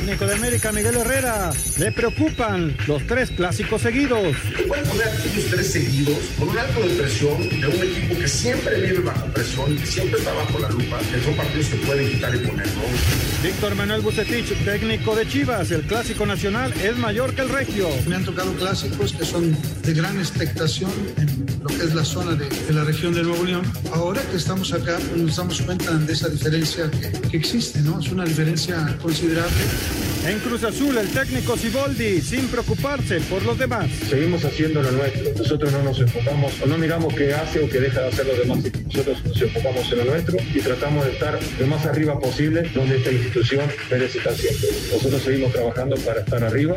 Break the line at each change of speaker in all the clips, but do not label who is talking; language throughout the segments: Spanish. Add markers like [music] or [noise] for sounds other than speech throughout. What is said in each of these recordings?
técnico de América, Miguel Herrera, le preocupan los tres clásicos seguidos.
Pueden poner aquellos tres seguidos con un alto de presión de un equipo que siempre vive bajo presión, que siempre está bajo la lupa, que son partidos que pueden quitar y poner, ¿no?
Víctor Manuel Bucetich, técnico de Chivas, el clásico nacional es mayor que el regio.
Me han tocado clásicos que son de gran expectación en lo que es la zona de, de la región de Nuevo León. Ahora que estamos acá, pues nos damos cuenta de esa diferencia que, que existe, ¿no? Es una diferencia considerable.
En Cruz Azul, el técnico Siboldi, sin preocuparse por los demás.
Seguimos haciendo lo nuestro. Nosotros no nos enfocamos o no miramos qué hace o qué deja de hacer los demás. Nosotros nos enfocamos en lo nuestro y tratamos de estar lo más arriba posible donde esta institución merece estar siempre. Nosotros seguimos trabajando para estar arriba.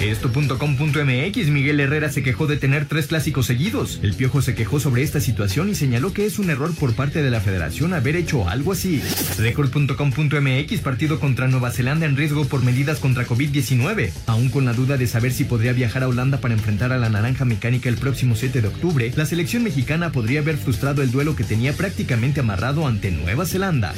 Esto.com.mx Miguel Herrera se quejó de tener tres clásicos seguidos. El Piojo se quejó sobre esta situación y señaló que es un error por parte de la federación haber hecho algo así. Record.com.mx partido contra Nueva Zelanda en riesgo por medidas contra COVID-19. Aún con la duda de saber si podría viajar a Holanda para enfrentar a la Naranja Mecánica el próximo 7 de octubre, la selección mexicana podría haber frustrado el duelo que tenía prácticamente amarrado ante Nueva Zelanda.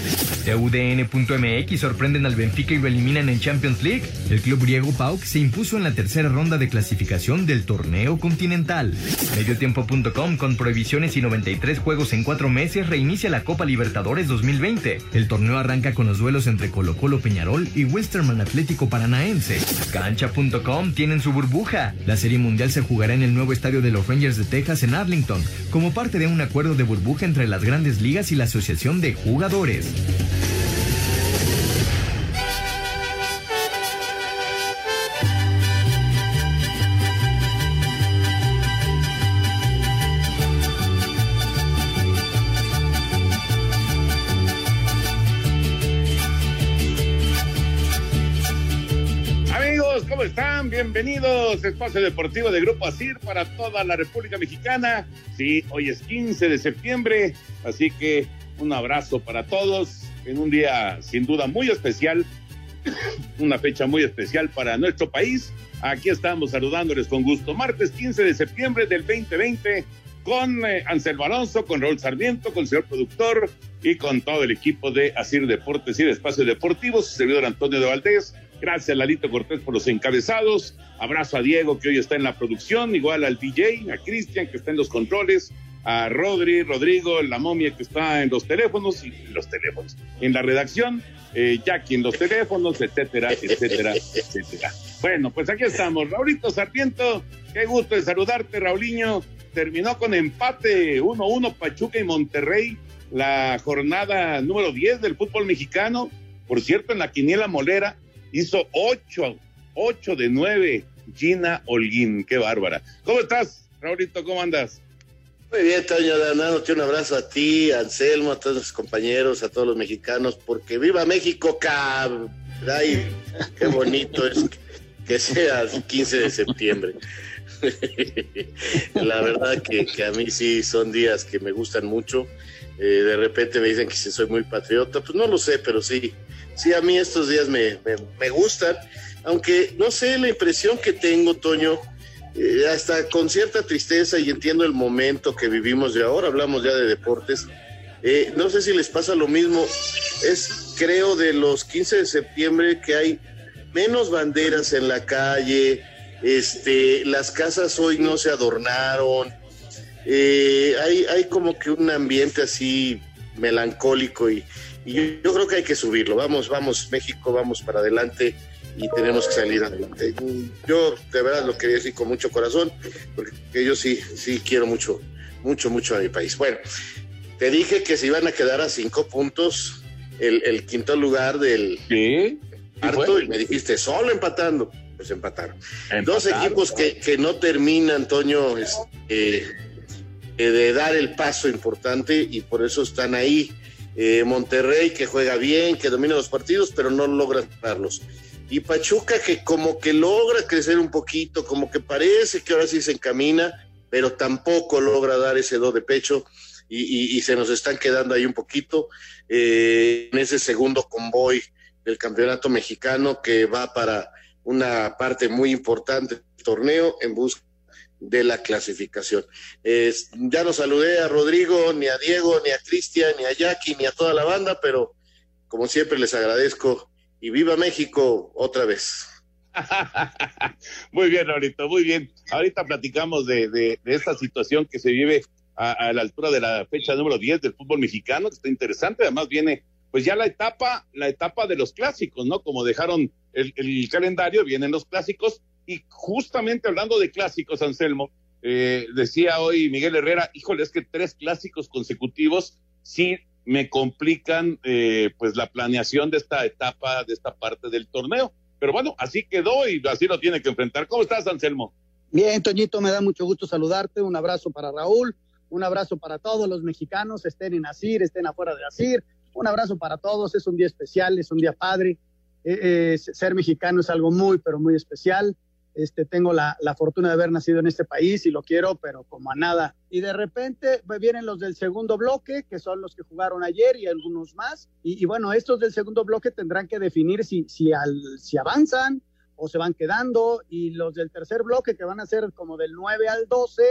TUDN.mx sorprenden al Benfica y lo eliminan en Champions League. El club griego PAOK se impuso en la tercera ronda de clasificación del torneo continental. Mediotiempo.com con prohibiciones y 93 juegos en cuatro meses reinicia la Copa Libertadores 2020. El torneo arranca con los duelos entre Colo Colo Peñarol y Westerman Atlético Paranaense. Cancha.com tienen su burbuja. La Serie Mundial se jugará en el nuevo estadio de los Rangers de Texas en Arlington, como parte de un acuerdo de burbuja entre las grandes ligas y la Asociación de Jugadores.
Bienvenidos. Espacio Deportivo de Grupo ASIR para toda la República Mexicana. Sí, hoy es 15 de septiembre, así que un abrazo para todos en un día sin duda muy especial, [coughs] una fecha muy especial para nuestro país. Aquí estamos saludándoles con gusto. Martes 15 de septiembre del 2020 con eh, Anselmo Alonso, con Raúl Sarmiento, con el señor productor y con todo el equipo de Asir Deportes y de Espacio Deportivo, su servidor Antonio de Valdés. Gracias, Lalito Cortés, por los encabezados. Abrazo a Diego, que hoy está en la producción, igual al DJ, a Cristian, que está en los controles, a Rodri, Rodrigo, la momia que está en los teléfonos y los teléfonos, en la redacción, eh, Jackie en los teléfonos, etcétera, etcétera, etcétera. Bueno, pues aquí estamos. Raulito Sarmiento, qué gusto de saludarte, Raulinho. Terminó con empate 1-1 Pachuca y Monterrey, la jornada número 10 del fútbol mexicano. Por cierto, en la quiniela molera hizo 8, 8 de 9 Gina Holguín. Qué bárbara. ¿Cómo estás, Raulito? ¿Cómo andas?
Muy bien, Toño, dándote un abrazo a ti, a Anselmo, a todos los compañeros, a todos los mexicanos, porque viva México, cab. Ay, qué bonito es que sea 15 de septiembre. [laughs] La verdad que, que, a mí sí son días que me gustan mucho. Eh, de repente me dicen que soy muy patriota, pues no lo sé, pero sí, sí a mí estos días me, me, gustan, aunque no sé la impresión que tengo, Toño, eh, hasta con cierta tristeza y entiendo el momento que vivimos de ahora, hablamos ya de deportes. Eh, no sé si les pasa lo mismo, es creo de los 15 de septiembre que hay menos banderas en la calle, este, las casas hoy no se adornaron, eh, hay, hay como que un ambiente así melancólico y, y yo, yo creo que hay que subirlo, vamos, vamos México, vamos para adelante y tenemos que salir adelante. Yo de verdad lo quería decir con mucho corazón, porque yo sí, sí quiero mucho, mucho, mucho a mi país. Bueno, te dije que se iban a quedar a cinco puntos el, el quinto lugar del,
¿Sí?
Harto, y me dijiste, solo empatando. Pues empataron. Dos equipos que, que, no terminan, Antonio, este, de dar el paso importante y por eso están ahí. Eh, Monterrey que juega bien, que domina los partidos, pero no logra ganarlos. Y Pachuca que como que logra crecer un poquito, como que parece que ahora sí se encamina, pero tampoco logra dar ese do de pecho y, se nos están quedando ahí un poquito eh, en ese segundo convoy del campeonato mexicano que va para una parte muy importante del torneo en busca de la clasificación. ya no saludé a Rodrigo, ni a Diego, ni a Cristian, ni a Jackie, ni a toda la banda, pero como siempre les agradezco y viva México otra vez. [laughs]
muy bien, ahorita, muy bien. Ahorita platicamos de, esta situación que se vive a, la altura de la fecha número 10 del fútbol mexicano, que está interesante. Además viene, pues ya la etapa, la etapa de los clásicos, ¿no? Como dejaron el, el calendario, vienen los clásicos y justamente hablando de clásicos, Anselmo, eh, decía hoy Miguel Herrera, híjole, es que tres clásicos consecutivos sí me complican eh, pues la planeación de esta etapa, de esta parte del torneo. Pero bueno, así quedó y así lo tiene que enfrentar. ¿Cómo estás, Anselmo?
Bien, Toñito, me da mucho gusto saludarte. Un abrazo para Raúl, un abrazo para todos los mexicanos, estén en Asir, estén afuera de Asir. Un abrazo para todos, es un día especial, es un día padre. Eh, ser mexicano es algo muy, pero muy especial. Este, tengo la, fortuna de haber nacido en este país y lo quiero, pero como a nada. Y de repente vienen los del segundo bloque, que son los que jugaron ayer y algunos más. Y, bueno, estos del segundo bloque tendrán que definir si, si, al, si avanzan o se van quedando. Y los del tercer bloque, que van a ser como del 9 al 12,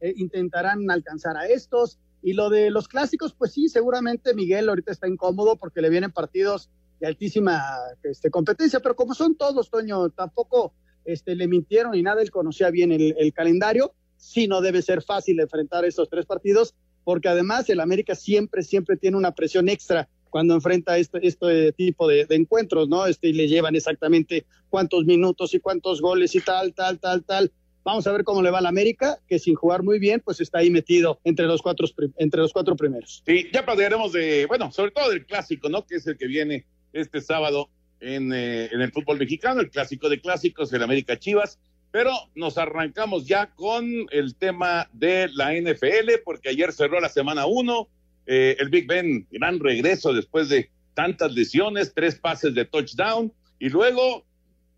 eh, intentarán alcanzar a estos. Y lo de los clásicos, pues sí, seguramente Miguel ahorita está incómodo porque le vienen partidos de altísima este, competencia, pero como son todos, Toño, tampoco este, le mintieron y nada, él conocía bien el, calendario. Sí, no debe ser fácil enfrentar estos tres partidos, porque además el América siempre, siempre tiene una presión extra cuando enfrenta este, este tipo de, encuentros, ¿no? Este, y le llevan exactamente cuántos minutos y cuántos goles y tal, tal, tal, tal. Vamos a ver cómo le va al América, que sin jugar muy bien, pues está ahí metido entre los cuatro, entre los cuatro primeros.
Sí, ya platicaremos de, bueno, sobre todo del clásico, ¿no? Que es el que viene este sábado eh, en, el fútbol mexicano, el clásico de clásicos, el América Chivas. Pero nos arrancamos ya con el tema de la NFL, porque ayer cerró la semana uno. Eh, el Big Ben, gran regreso después de tantas lesiones, tres pases de touchdown. Y luego,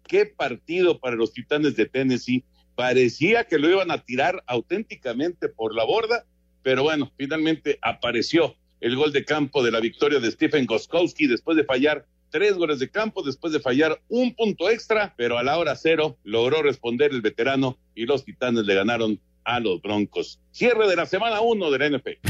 qué partido para los Titanes de Tennessee. Parecía que lo iban a tirar auténticamente por la borda, pero bueno, finalmente apareció el gol de campo de la victoria de Stephen Goskowski después de fallar tres goles de campo después de fallar un punto extra, pero a la hora cero logró responder el veterano y los Titanes le ganaron a los Broncos. Cierre de la semana uno del NP.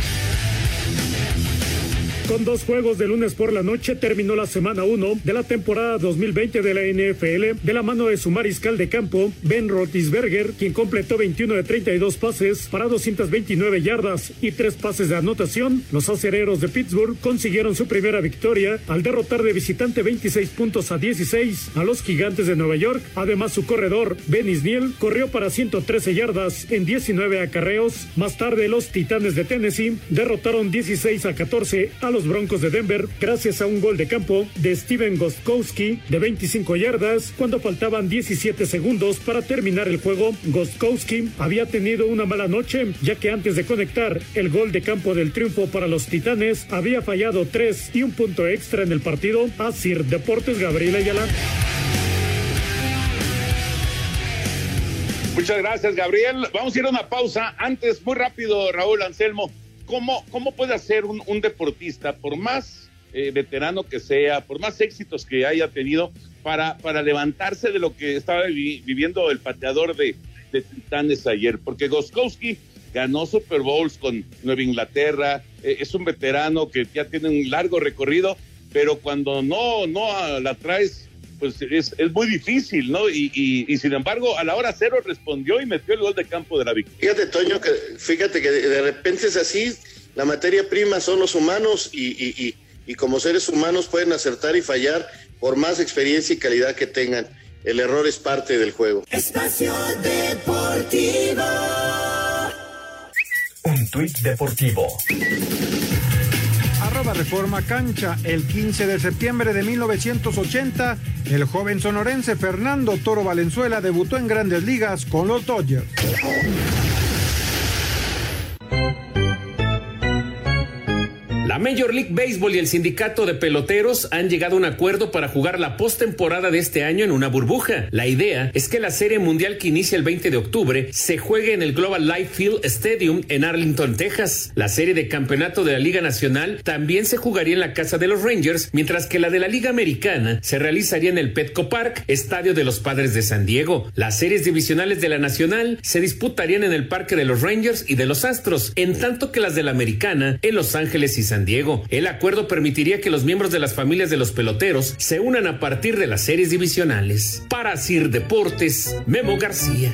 Con dos juegos de lunes por la noche terminó la semana 1 de la temporada 2020 de la NFL de la mano de su mariscal de campo, Ben Roethlisberger, quien completó 21 de 32 pases para 229 yardas y tres pases de anotación. Los acereros de Pittsburgh consiguieron su primera victoria al derrotar de visitante 26 puntos a 16 a los gigantes de Nueva York. Además, su corredor, Ben Isniel, corrió para 113 yardas en 19 acarreos. Más tarde, los Titanes de Tennessee derrotaron 16 a 14 a los Broncos de Denver gracias a un gol de campo de Steven Gostkowski de 25 yardas cuando faltaban 17 segundos para terminar el juego. Gostkowski había tenido una mala noche ya que antes de conectar el gol de campo del triunfo para los Titanes había fallado tres y un punto extra en el partido. Sir Deportes Gabriel Ayala.
Muchas gracias, Gabriel. Vamos a ir a una pausa. Antes, muy rápido, Raúl Anselmo. ¿Cómo, cómo puede hacer un, deportista, por más eh, veterano que sea, por más éxitos que haya tenido, para, para levantarse de lo que estaba viviendo el pateador de, de Titanes ayer? Porque Goskowski ganó Super Bowls con Nueva Inglaterra, eh, es un veterano que ya tiene un largo recorrido, pero cuando no, no la traes pues es, es, muy difícil, ¿no? Y, y, sin embargo, a la hora cero respondió y metió el gol de campo de la victoria.
Fíjate, Toño, que fíjate que de, repente es así, la materia prima son los humanos y, y, como seres humanos pueden acertar y fallar por más experiencia y calidad que tengan. El error es parte del juego.
Espacio Deportivo.
Un tuit deportivo
Nueva Reforma Cancha. El 15 de septiembre de 1980, el joven sonorense Fernando Toro Valenzuela debutó en grandes ligas con los Dodgers.
La Major League Baseball y el sindicato de peloteros han llegado a un acuerdo para jugar la postemporada de este año en una burbuja. La idea es que la serie mundial que inicia el 20 de octubre se juegue en el Global Life Field Stadium en Arlington, Texas. La serie de campeonato de la Liga Nacional también se jugaría en la casa de los Rangers, mientras que la de la Liga Americana se realizaría en el Petco Park, estadio de los Padres de San Diego. Las series divisionales de la Nacional se disputarían en el Parque de los Rangers y de los Astros, en tanto que las de la Americana en Los Ángeles y San Diego. El acuerdo permitiría que los miembros de las familias de los peloteros se unan a partir de las series divisionales. Para Sir Deportes, Memo García.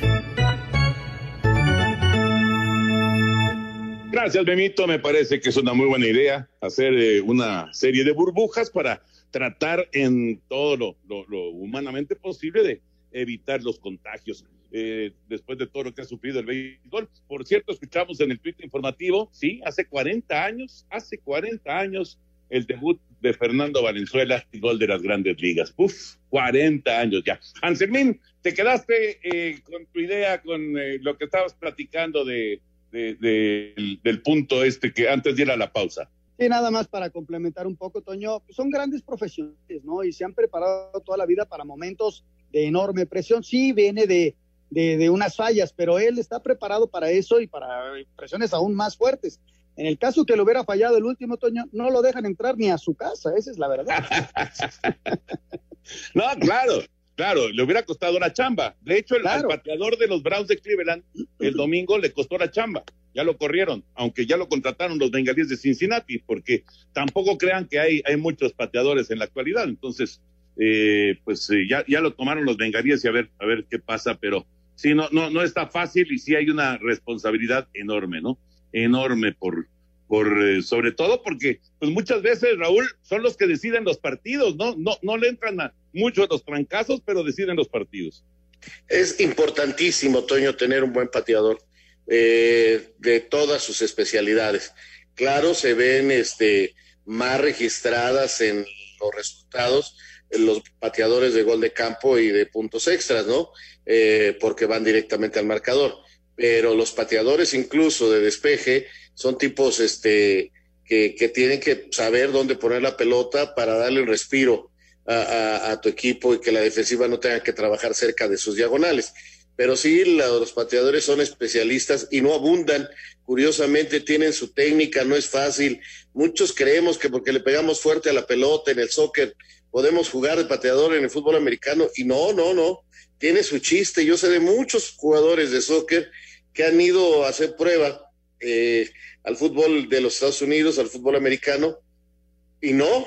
Gracias, Memito. Me parece que es una muy buena idea hacer eh, una serie de burbujas para tratar en todo lo, humanamente posible de evitar los contagios. Eh, después de todo lo que ha sufrido el béisbol. Por cierto, escuchamos en el tweet informativo, sí, hace 40 años, hace 40 años, el debut de Fernando Valenzuela, el gol de las grandes ligas. Uf, 40 años ya. Anselmín, te quedaste eh, con tu idea, con eh, lo que estabas platicando de, de, de, del, del punto este que antes de ir a la pausa.
Sí, nada más para complementar un poco, Toño, pues son grandes profesionales, ¿no? Y se han preparado toda la vida para momentos de enorme presión. Sí, viene de, de, de, unas fallas, pero él está preparado para eso y para presiones aún más fuertes. En el caso que le hubiera fallado el último Toño, no lo dejan entrar ni a su casa, esa es la verdad. [laughs]
no, claro, claro, le hubiera costado la chamba. De hecho, el, claro. el pateador de los Browns de Cleveland el domingo le costó la chamba. Ya lo corrieron, aunque ya lo contrataron los bengalíes de Cincinnati, porque tampoco crean que hay, hay muchos pateadores en la actualidad. Entonces, eh, pues eh, ya, ya lo tomaron los bengalíes y a ver, a ver qué pasa, pero sí, no, no, no está fácil y sí hay una responsabilidad enorme, ¿no? Enorme por, por eh, sobre todo porque, pues muchas veces, Raúl, son los que deciden los partidos, ¿no? No, no le entran a muchos los trancazos, pero deciden los partidos.
Es importantísimo, Toño, tener un buen pateador de todas sus especialidades. Claro, se ven este, más registradas en los resultados los pateadores de gol de campo y de puntos extras, ¿no? Eh, porque van directamente al marcador. Pero los pateadores incluso de despeje son tipos este, que, tienen que saber dónde poner la pelota para darle un respiro a, tu equipo y que la defensiva no tenga que trabajar cerca de sus diagonales. Pero sí, los pateadores son especialistas y no abundan. Curiosamente tienen su técnica, no es fácil. Muchos creemos que porque le pegamos fuerte a la pelota en el soccer podemos jugar de pateador en el fútbol americano y no, no, no. Tiene su chiste. Yo sé de muchos jugadores de soccer que han ido a hacer prueba eh, al fútbol de los Estados Unidos, al fútbol americano y no,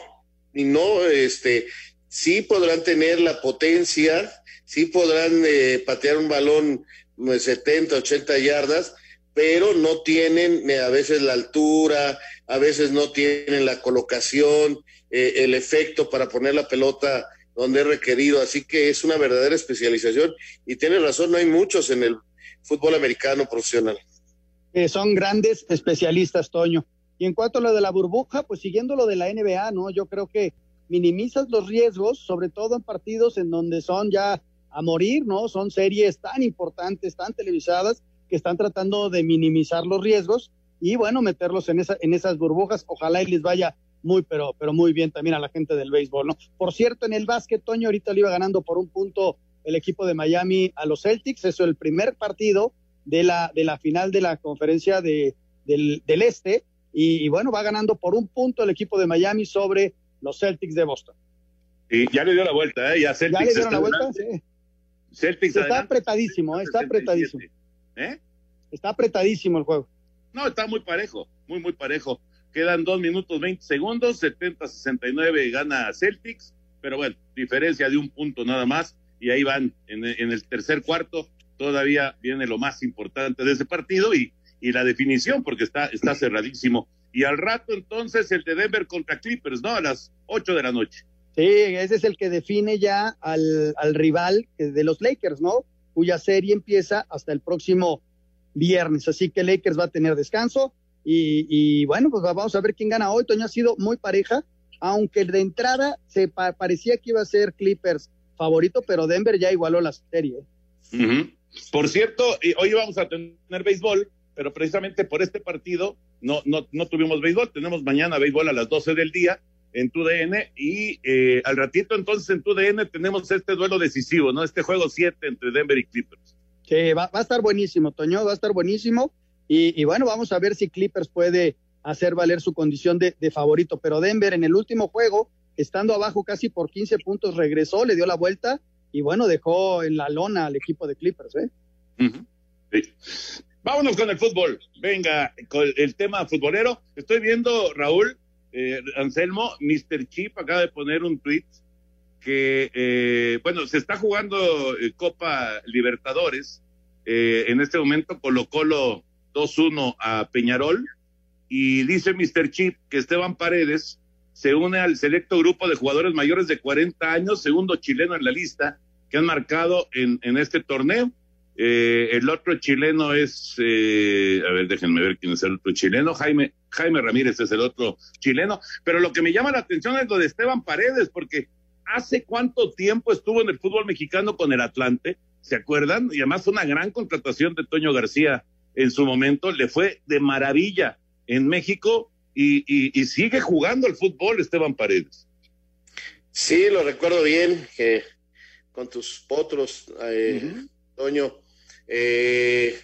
y no, este, sí podrán tener la potencia, sí podrán eh, patear un balón 70, 80 yardas, pero no tienen eh, a veces la altura, a veces no tienen la colocación, eh, el efecto para poner la pelota donde es requerido. Así que es una verdadera especialización y tiene razón, no hay muchos en el fútbol americano profesional.
Eh, son grandes especialistas, Toño. Y en cuanto a lo de la burbuja, pues siguiendo lo de la NBA, ¿no? Yo creo que minimizas los riesgos, sobre todo en partidos en donde son ya a morir, ¿no? Son series tan importantes, tan televisadas, que están tratando de minimizar los riesgos y, bueno, meterlos en, esa, en esas burbujas. Ojalá y les vaya muy, pero, pero muy bien también a la gente del béisbol, ¿no? Por cierto, en el básquet, Toño ahorita le iba ganando por un punto el equipo de Miami a los Celtics, eso es el primer partido de la, de la final de la conferencia de, del, del Este, y, y, bueno, va ganando por un punto el equipo de Miami sobre los Celtics de Boston.
Y ya le dio la vuelta, ¿eh? Ya, Celtics
¿Ya le dieron la vuelta, sí.
Celtics
está adelante. apretadísimo, ¿eh? está apretadísimo.
¿Eh?
Está apretadísimo el juego.
No, está muy parejo, muy, muy parejo. Quedan dos minutos 20 segundos, 70-69 gana Celtics, pero bueno, diferencia de un punto nada más, y ahí van en, en, el tercer cuarto, todavía viene lo más importante de ese partido y, y la definición, porque está, está cerradísimo. Y al rato entonces el de Denver contra Clippers, ¿no? A las 8 de la noche.
Sí, ese es el que define ya al, al rival de los Lakers, ¿no? Cuya serie empieza hasta el próximo viernes. Así que Lakers va a tener descanso Y, bueno, pues vamos a ver quién gana hoy. Toño ha sido muy pareja, aunque de entrada se parecía que iba a ser Clippers favorito, pero Denver ya igualó la serie.
Por cierto, hoy vamos a tener béisbol, pero precisamente por este partido no, no, no tuvimos béisbol. Tenemos mañana béisbol a las 12 del día en TUDN y eh, al ratito entonces en TUDN tenemos este duelo decisivo, ¿no? Este juego 7 entre Denver y Clippers.
Sí, va, a estar buenísimo, Toño, va a estar buenísimo. Y, bueno, vamos a ver si Clippers puede hacer valer su condición de, favorito. Pero Denver en el último juego, estando abajo casi por 15 puntos, regresó, le dio la vuelta y bueno, dejó en la lona al equipo de Clippers. ¿eh?
Vámonos con el fútbol. Venga, con el tema futbolero. Estoy viendo, Raúl, eh, Anselmo, Mr. Chip acaba de poner un tweet que, eh, bueno, se está jugando eh, Copa Libertadores. en este momento Colo Colo 2-1 a Peñarol y dice Mr. Chip que Esteban Paredes se une al selecto grupo de jugadores mayores de 40 años, segundo chileno en la lista, que han marcado en, en este torneo. Eh, el otro chileno es, eh, a ver, déjenme ver quién es el otro chileno, Jaime, Jaime Ramírez es el otro chileno, pero lo que me llama la atención es lo de Esteban Paredes, porque hace cuánto tiempo estuvo en el fútbol mexicano con el Atlante, ¿se acuerdan? Y además una gran contratación de Toño García en su momento, le fue de maravilla en México y, y, sigue jugando el fútbol Esteban Paredes.
Sí, lo recuerdo bien, que con tus potros, eh, Toño, eh,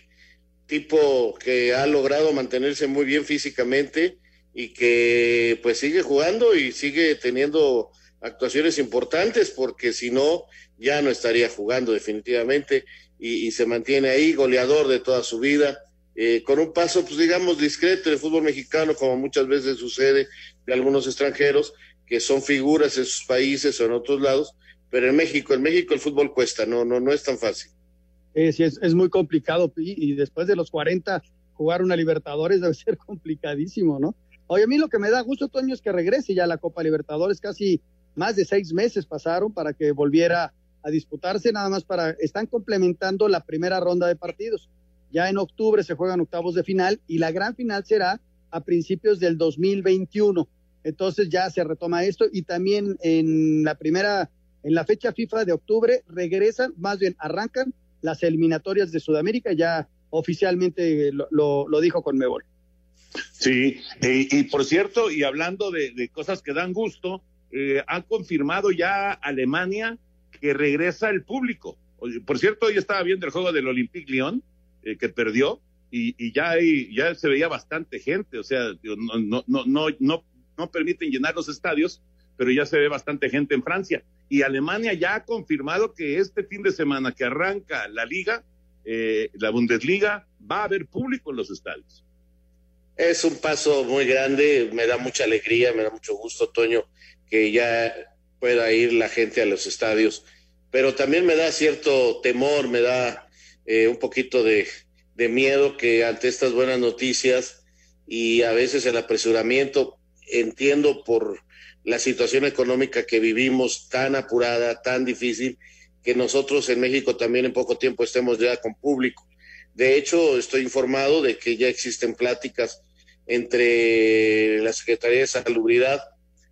tipo que ha logrado mantenerse muy bien físicamente y que pues sigue jugando y sigue teniendo actuaciones importantes porque si no ya no estaría jugando definitivamente y, se mantiene ahí goleador de toda su vida eh, con un paso pues digamos discreto en el fútbol mexicano como muchas veces sucede de algunos extranjeros que son figuras en sus países o en otros lados pero en México en México el fútbol cuesta no no no es tan fácil
es, es, muy complicado y, después de los 40 jugar una Libertadores debe [laughs] ser complicadísimo, ¿no? Oye, a mí lo que me da gusto, Toño, es que regrese ya la Copa Libertadores. Casi más de seis meses pasaron para que volviera a disputarse, nada más para, están complementando la primera ronda de partidos. Ya en octubre se juegan octavos de final y la gran final será a principios del 2021. Entonces ya se retoma esto y también en la primera, en la fecha FIFA de octubre regresan, más bien arrancan las eliminatorias de Sudamérica, ya oficialmente lo, lo, dijo con Mebol.
Sí, y por cierto, y hablando de, cosas que dan gusto, eh, han confirmado ya Alemania que regresa el público. Por cierto, hoy estaba viendo el juego del Olympique Lyon, eh, que perdió, y, y ya, hay, ya se veía bastante gente, o sea, no, no, no, no, no, no permiten llenar los estadios, pero ya se ve bastante gente en Francia y Alemania ya ha confirmado que este fin de semana que arranca la liga, eh, la Bundesliga, va a haber público en los estadios.
Es un paso muy grande, me da mucha alegría, me da mucho gusto, Toño, que ya pueda ir la gente a los estadios, pero también me da cierto temor, me da eh, un poquito de, de miedo que ante estas buenas noticias y a veces el apresuramiento, entiendo por la situación económica que vivimos tan apurada, tan difícil, que nosotros en México también en poco tiempo estemos ya con público. De hecho, estoy informado de que ya existen pláticas entre la Secretaría de Salubridad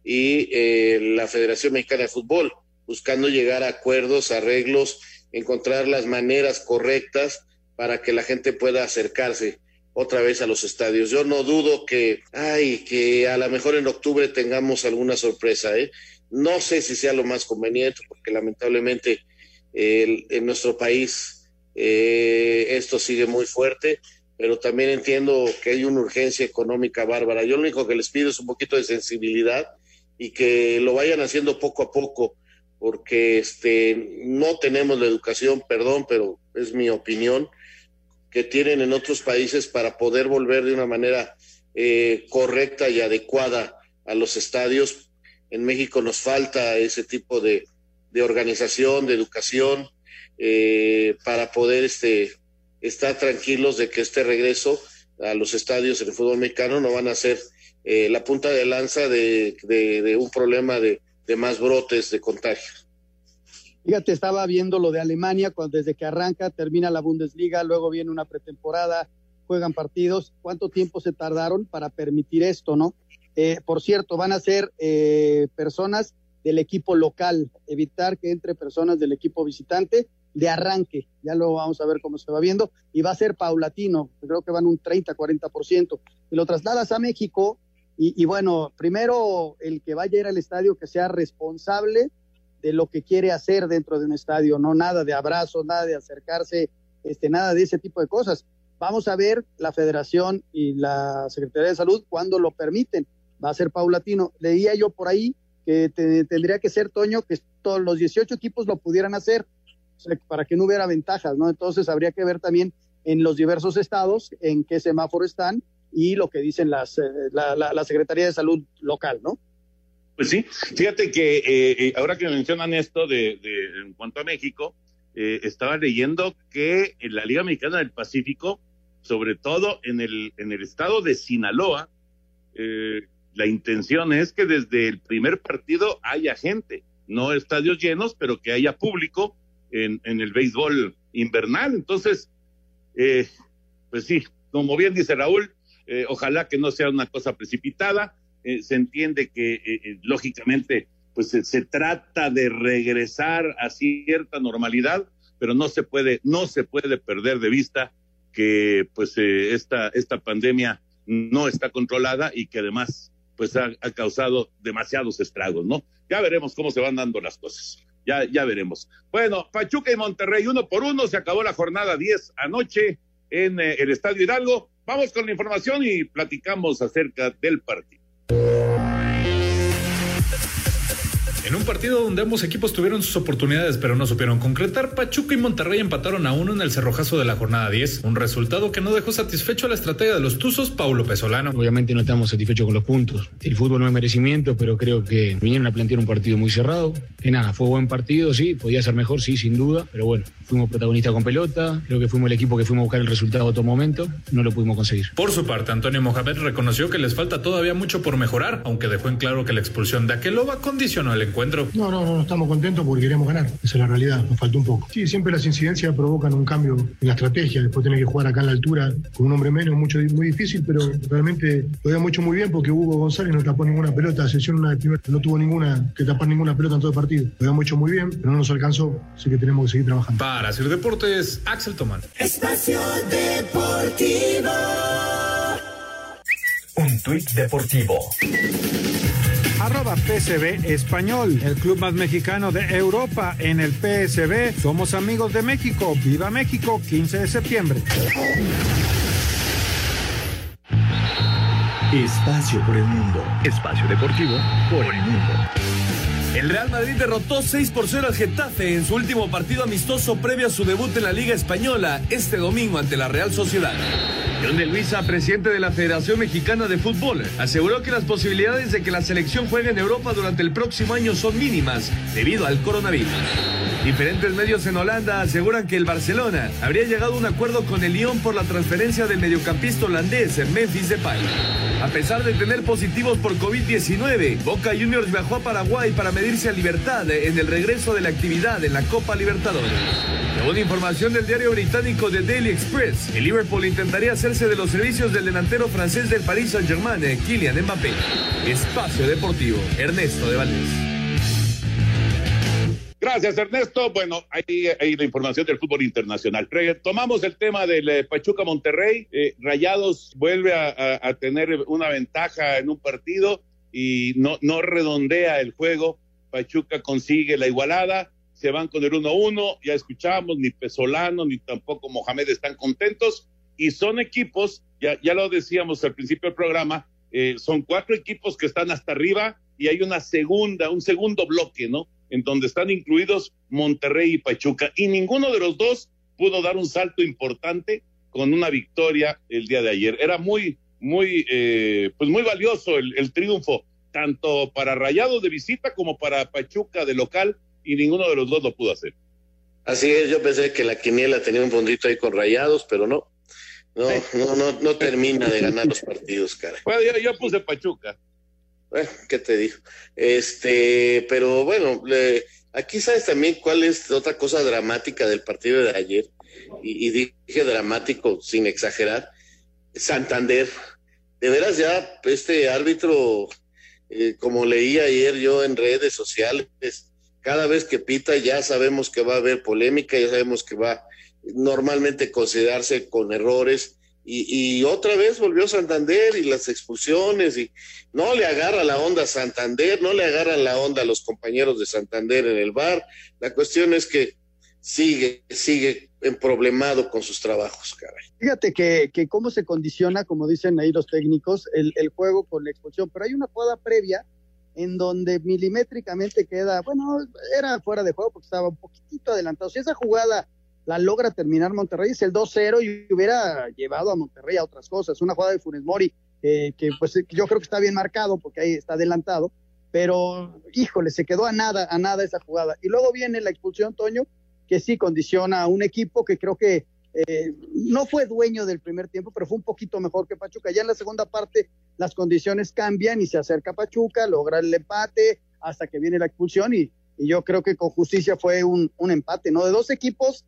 y eh, la Federación Mexicana de Fútbol, buscando llegar a acuerdos, arreglos, encontrar las maneras correctas para que la gente pueda acercarse otra vez a los estadios. Yo no dudo que, ay, que a lo mejor en octubre tengamos alguna sorpresa, ¿eh? No sé si sea lo más conveniente, porque lamentablemente en nuestro país eh, esto sigue muy fuerte, pero también entiendo que hay una urgencia económica bárbara. Yo lo único que les pido es un poquito de sensibilidad y que lo vayan haciendo poco a poco, porque este, no tenemos la educación, perdón, pero es mi opinión, que tienen en otros países para poder volver de una manera eh, correcta y adecuada a los estadios. En México nos falta ese tipo de, organización, de educación, eh, para poder este, estar tranquilos de que este regreso a los estadios en el fútbol mexicano no van a ser eh, la punta de lanza de, de un problema de, más brotes de contagio.
Fíjate, estaba viendo lo de Alemania, cuando desde que arranca, termina la Bundesliga, luego viene una pretemporada, juegan partidos, cuánto tiempo se tardaron para permitir esto, ¿no? Eh, por cierto, van a ser eh, personas del equipo local, evitar que entre personas del equipo visitante de arranque, ya lo vamos a ver cómo se va viendo, y va a ser paulatino, creo que van un 30, 40%. Y lo trasladas a México, y, y bueno, primero el que vaya a ir al estadio que sea responsable de lo que quiere hacer dentro de un estadio, no nada de abrazos, nada de acercarse, este, nada de ese tipo de cosas. Vamos a ver la federación y la Secretaría de Salud cuando lo permiten. Va a ser paulatino. Leía yo por ahí que te- tendría que ser, Toño, que todos los 18 equipos lo pudieran hacer o sea, para que no hubiera ventajas, ¿no? Entonces habría que ver también en los diversos estados en qué semáforo están y lo que dicen las, eh, la Secretaría de Salud local, ¿no?
Pues sí, fíjate que eh, eh, ahora que mencionan esto de, de- en cuanto a México, eh, estaba leyendo que en la Liga Mexicana del Pacífico, sobre todo en el, en el estado de Sinaloa, eh, la intención es que desde el primer partido haya gente, no estadios llenos, pero que haya público en, en el béisbol invernal. Entonces, eh, pues sí, como bien dice Raúl, eh, ojalá que no sea una cosa precipitada. Eh, se entiende que eh, eh, lógicamente pues se, trata de regresar a cierta normalidad, pero no se puede no se puede perder de vista que pues esta esta pandemia no está controlada y que además pues ha, ha causado demasiados estragos, ¿no? Ya veremos cómo se van dando las cosas. Ya, ya veremos. Bueno, Pachuca y Monterrey, uno por uno, se acabó la jornada 10 anoche en el Estadio Hidalgo. Vamos con la información y platicamos acerca del partido.
En un partido donde ambos equipos tuvieron sus oportunidades pero no supieron concretar, Pachuca y Monterrey empataron a uno en el cerrojazo de la jornada 10, un resultado que no dejó satisfecho a la estrategia de los Tuzos, Paulo Pesolano.
Obviamente no estamos satisfechos con los puntos. El fútbol no es merecimiento, pero creo que vinieron a plantear un partido muy cerrado. Que nada, fue buen partido, sí, podía ser mejor, sí, sin duda, pero bueno, fuimos protagonistas con pelota, creo que fuimos el equipo que fuimos a buscar el resultado a todo momento, no lo pudimos conseguir.
Por su parte, Antonio Mohamed reconoció que les falta todavía mucho por mejorar, aunque dejó en claro que la expulsión de Aqueloba condicionó el encuentro.
No, no, no, no estamos contentos porque queremos ganar. Esa es la realidad, nos faltó un poco. Sí, siempre las incidencias provocan un cambio en la estrategia. Después tener que jugar acá en la altura con un hombre menos, mucho, muy difícil, pero realmente lo habíamos hecho muy bien porque Hugo González no tapó ninguna pelota. A excepción una de primer- no tuvo ninguna que tapar ninguna pelota en todo el partido. Lo habíamos hecho muy bien, pero no nos alcanzó, así que tenemos que seguir trabajando.
Para Sir Deportes, Axel Tomán.
Espacio Deportivo.
Un tuit deportivo.
Arroba PSB Español, el club más mexicano de Europa en el PSB. Somos amigos de México. Viva México, 15 de septiembre.
Espacio por el mundo. Espacio deportivo por el mundo.
El Real Madrid derrotó 6 por 0 al Getafe en su último partido amistoso previo a su debut en la Liga Española este domingo ante la Real Sociedad. John de Luisa, presidente de la Federación Mexicana de Fútbol, aseguró que las posibilidades de que la selección juegue en Europa durante el próximo año son mínimas debido al coronavirus. Diferentes medios en Holanda aseguran que el Barcelona habría llegado a un acuerdo con el Lyon por la transferencia del mediocampista holandés Memphis Depay. A pesar de tener positivos por COVID-19, Boca Juniors viajó a Paraguay para medirse a Libertad en el regreso de la actividad en la Copa Libertadores. Según información del diario británico The Daily Express, el Liverpool intentaría hacerse de los servicios del delantero francés del Paris Saint-Germain, Kylian Mbappé. Espacio Deportivo, Ernesto de Valdés.
Gracias, Ernesto. Bueno, ahí hay la información del fútbol internacional. Tomamos el tema del eh, Pachuca Monterrey. Eh, Rayados vuelve a, tener una ventaja en un partido y no, redondea el juego. Pachuca consigue la igualada. Se van con el 1-1. Ya escuchamos, ni Pesolano ni tampoco Mohamed están contentos. Y son equipos, ya, ya lo decíamos al principio del programa, eh, son cuatro equipos que están hasta arriba y hay una segunda, un segundo bloque, ¿no? En donde están incluidos Monterrey y Pachuca. Y ninguno de los dos pudo dar un salto importante con una victoria el día de ayer. Era muy, muy, eh, pues muy valioso el, el triunfo, tanto para Rayados de visita como para Pachuca de local, y ninguno de los dos lo pudo hacer.
Así es, yo pensé que la quiniela tenía un fondito ahí con rayados, pero no. No, no, no, no termina de ganar los [laughs] partidos, cara.
Bueno, yo, yo puse Pachuca.
Bueno, ¿qué te digo? Este, pero bueno, le- aquí sabes también cuál es otra cosa dramática del partido de ayer, y, dije dramático sin exagerar, Santander. De veras ya, este árbitro, eh, como leí ayer yo en redes sociales, cada vez que pita ya sabemos que va a haber polémica, ya sabemos que va normalmente considerarse con errores. Y, y, otra vez volvió Santander y las expulsiones y no le agarra la onda a Santander, no le agarran la onda a los compañeros de Santander en el bar. La cuestión es que sigue, sigue problemado con sus trabajos, caray.
Fíjate que, que cómo se condiciona, como dicen ahí los técnicos, el, el juego con la expulsión, pero hay una jugada previa en donde milimétricamente queda, bueno, era fuera de juego porque estaba un poquitito adelantado. Si esa jugada la logra terminar Monterrey, es el 2-0 y hubiera llevado a Monterrey a otras cosas. Una jugada de Funes Mori eh, que pues yo creo que está bien marcado porque ahí está adelantado, pero híjole, se quedó a nada, a nada esa jugada. Y luego viene la expulsión, Toño, que sí condiciona a un equipo que creo que eh, no fue dueño del primer tiempo, pero fue un poquito mejor que Pachuca. Ya en la segunda parte las condiciones cambian y se acerca Pachuca, logra el empate hasta que viene la expulsión y, y yo creo que con justicia fue un, un, empate, ¿no? De dos equipos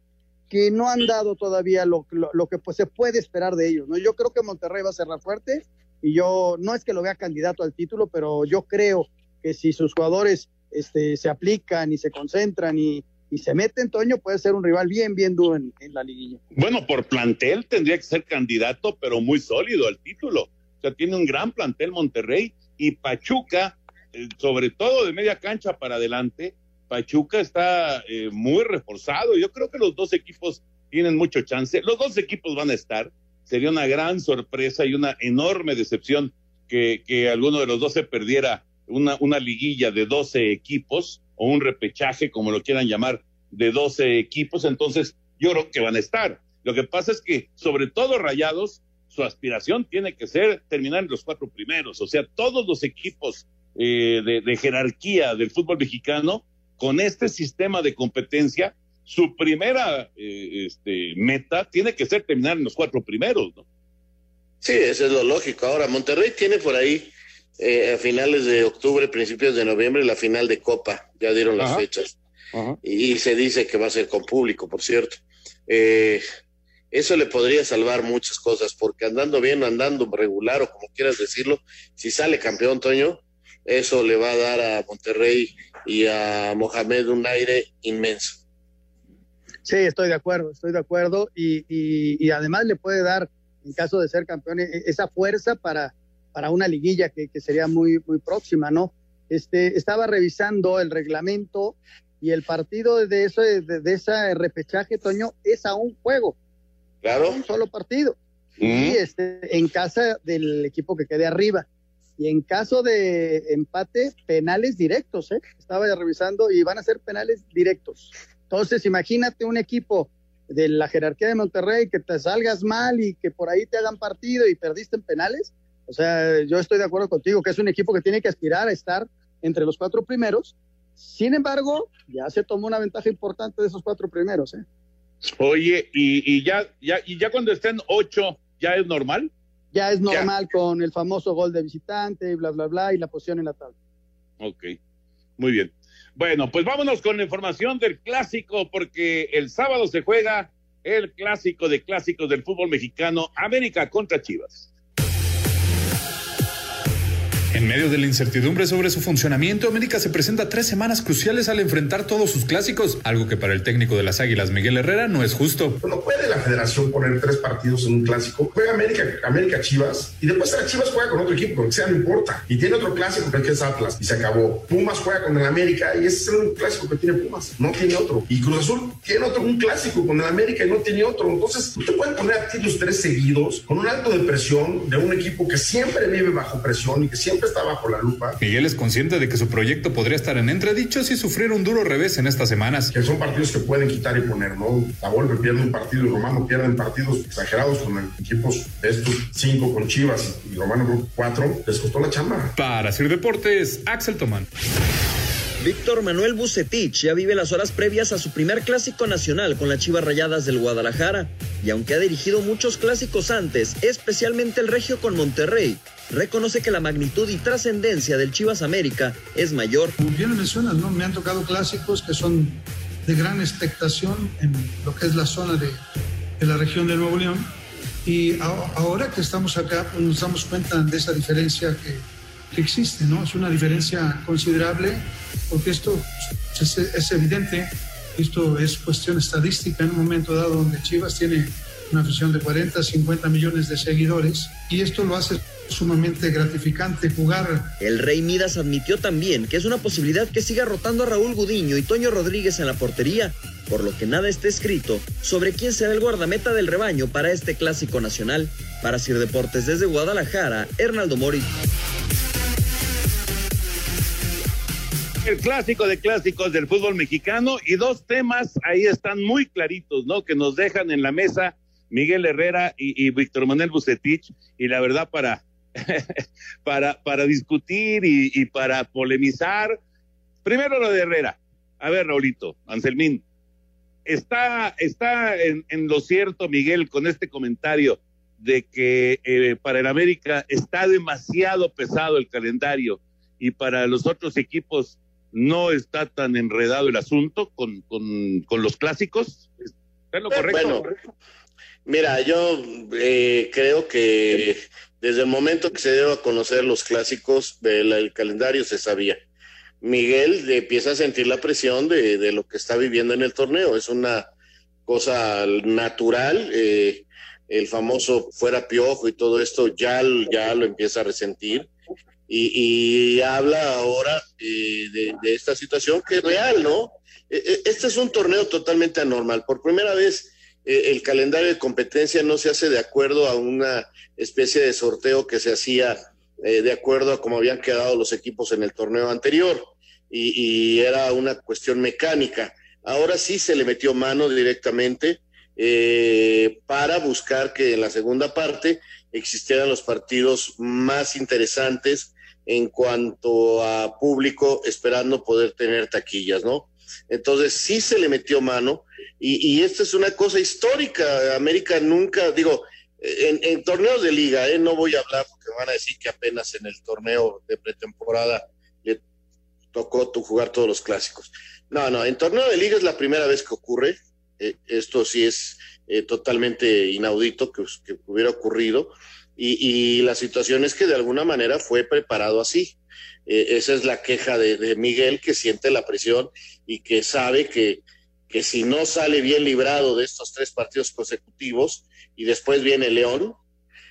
que no han dado todavía lo, lo, lo, que pues se puede esperar de ellos, ¿no? Yo creo que Monterrey va a cerrar fuerte y yo no es que lo vea candidato al título, pero yo creo que si sus jugadores este, se aplican y se concentran y, y se mete en Toño, puede ser un rival bien, bien duro en, en, la liguilla.
Bueno, por plantel tendría que ser candidato, pero muy sólido al título. O sea, tiene un gran plantel Monterrey y Pachuca, eh, sobre todo de media cancha para adelante, Pachuca está eh, muy reforzado. Yo creo que los dos equipos tienen mucho chance. Los dos equipos van a estar. Sería una gran sorpresa y una enorme decepción que, alguno de los dos se perdiera una, liguilla de 12 equipos o un repechaje, como lo quieran llamar, de 12 equipos, entonces yo creo que van a estar. Lo que pasa es que, sobre todo Rayados, su aspiración tiene que ser terminar en los cuatro primeros, o sea, todos los equipos eh, de, jerarquía del fútbol mexicano, con este sistema de competencia, su primera eh, este, meta tiene que ser terminar en los cuatro primeros, ¿no?
Sí, eso es lo lógico. Ahora, Monterrey tiene por ahí eh, a finales de octubre, principios de noviembre, la final de Copa. Ya dieron las Ajá. fechas. Ajá. Y se dice que va a ser con público, por cierto. Eh, eso le podría salvar muchas cosas, porque andando bien, andando regular o como quieras decirlo, si sale campeón, Toño, eso le va a dar a Monterrey y a Mohamed un aire inmenso.
Sí, estoy de acuerdo, estoy de acuerdo. Y, y, y además le puede dar, en caso de ser campeón, esa fuerza para, para una liguilla que, que, sería muy, muy próxima, ¿no? Este, estaba revisando el reglamento y el partido de, eso, de, de ese repechaje, Toño, es a un juego.
Claro.
Un solo partido. Mm. Y este, en casa del equipo que quede arriba. Y en caso de empate, penales directos, ¿eh? Estaba ya revisando y van a ser penales directos. Entonces, imagínate un equipo de la jerarquía de Monterrey que te salgas mal y que por ahí te hagan partido y perdiste en penales o sea, yo estoy de acuerdo contigo que es un equipo que tiene que aspirar a estar entre los cuatro primeros. Sin embargo, ya se tomó una ventaja importante de esos cuatro primeros. ¿eh?
Oye, y, y, ya, ya, y ya cuando estén ocho, ¿ya es normal?
Ya es normal ya. con el famoso gol de visitante y bla, bla, bla, y la posición en la tabla.
Ok, muy bien. Bueno, pues vámonos con la información del clásico, porque el sábado se juega el clásico de clásicos del fútbol mexicano, América contra Chivas.
En medio de la incertidumbre sobre su funcionamiento, América se presenta tres semanas cruciales al enfrentar todos sus clásicos, algo que para el técnico de las Águilas, Miguel Herrera, no es justo.
No puede la federación poner tres partidos en un clásico. Juega América, América Chivas y después la Chivas juega con otro equipo, lo que sea, no importa. Y tiene otro clásico que es Atlas y se acabó. Pumas juega con el América y ese es el clásico que tiene Pumas, no tiene otro. Y Cruz Azul tiene otro, un clásico con el América y no tiene otro. Entonces, no te pueden poner a ti los tres seguidos con un alto de presión de un equipo que siempre vive bajo presión y que siempre está bajo la lupa.
Miguel es consciente de que su proyecto podría estar en entredicho si sufriera un duro revés en estas semanas.
Que son partidos que pueden quitar y poner, ¿no? La Volpe pierde un partido y Romano pierden partidos exagerados con el equipos de estos cinco con Chivas y Romano cuatro. Les costó la chamba.
Para hacer deportes, Axel Tomán.
Víctor Manuel Bucetich ya vive las horas previas a su primer clásico nacional con las Chivas Rayadas del Guadalajara. Y aunque ha dirigido muchos clásicos antes, especialmente el Regio con Monterrey, reconoce que la magnitud y trascendencia del Chivas América es mayor.
Como bien mencionas, ¿no? me han tocado clásicos que son de gran expectación en lo que es la zona de, la región de Nuevo León. Y ahora que estamos acá, pues nos damos cuenta de esa diferencia que, que existe, ¿no? Es una diferencia considerable porque esto es, es, evidente, esto es cuestión estadística en un momento dado donde Chivas tiene una afición de 40, 50 millones de seguidores y esto lo hace sumamente gratificante jugar.
El Rey Midas admitió también que es una posibilidad que siga rotando a Raúl Gudiño y Toño Rodríguez en la portería, por lo que nada está escrito sobre quién será el guardameta del rebaño para este clásico nacional. Para Sir Deportes desde Guadalajara, Hernaldo Mori.
El clásico de clásicos del fútbol mexicano y dos temas ahí están muy claritos, ¿no? Que nos dejan en la mesa Miguel Herrera y, Víctor Manuel Bucetich y la verdad para [laughs] para, para discutir y, para polemizar. Primero lo de Herrera. A ver, Raulito, Anselmín, está, está en, lo cierto, Miguel, con este comentario de que eh, para el América está demasiado pesado el calendario y para los otros equipos no está tan enredado el asunto con, con, los clásicos. ¿Es lo correcto?
Bueno, mira, yo eh, creo que desde el momento que se dio a conocer los clásicos, del calendario se sabía. Miguel empieza a sentir la presión de, lo que está viviendo en el torneo. Es una cosa natural. Eh, el famoso fuera piojo y todo esto ya, ya lo empieza a resentir. Y, habla ahora eh, de, esta situación que es real, ¿no? E, e, este es un torneo totalmente anormal. Por primera vez el calendario de competencia no se hace de acuerdo a una especie de sorteo que se hacía eh, de acuerdo a cómo habían quedado los equipos en el torneo anterior y, era una cuestión mecánica. Ahora sí se le metió mano directamente eh, para buscar que en la segunda parte existieran los partidos más interesantes en cuanto a público esperando poder tener taquillas, ¿no? Entonces sí se le metió mano y, y esta es una cosa histórica. América nunca, digo, en, torneos de liga, ¿eh? no voy a hablar porque van a decir que apenas en el torneo de pretemporada le tocó tu jugar todos los clásicos. No, no, en torneo de liga es la primera vez que ocurre. Eh, esto sí es eh, totalmente inaudito que, hubiera ocurrido. Y, la situación es que de alguna manera fue preparado así. Eh, esa es la queja de, Miguel, que siente la presión y que sabe que, que si no sale bien librado de estos tres partidos consecutivos y después viene León,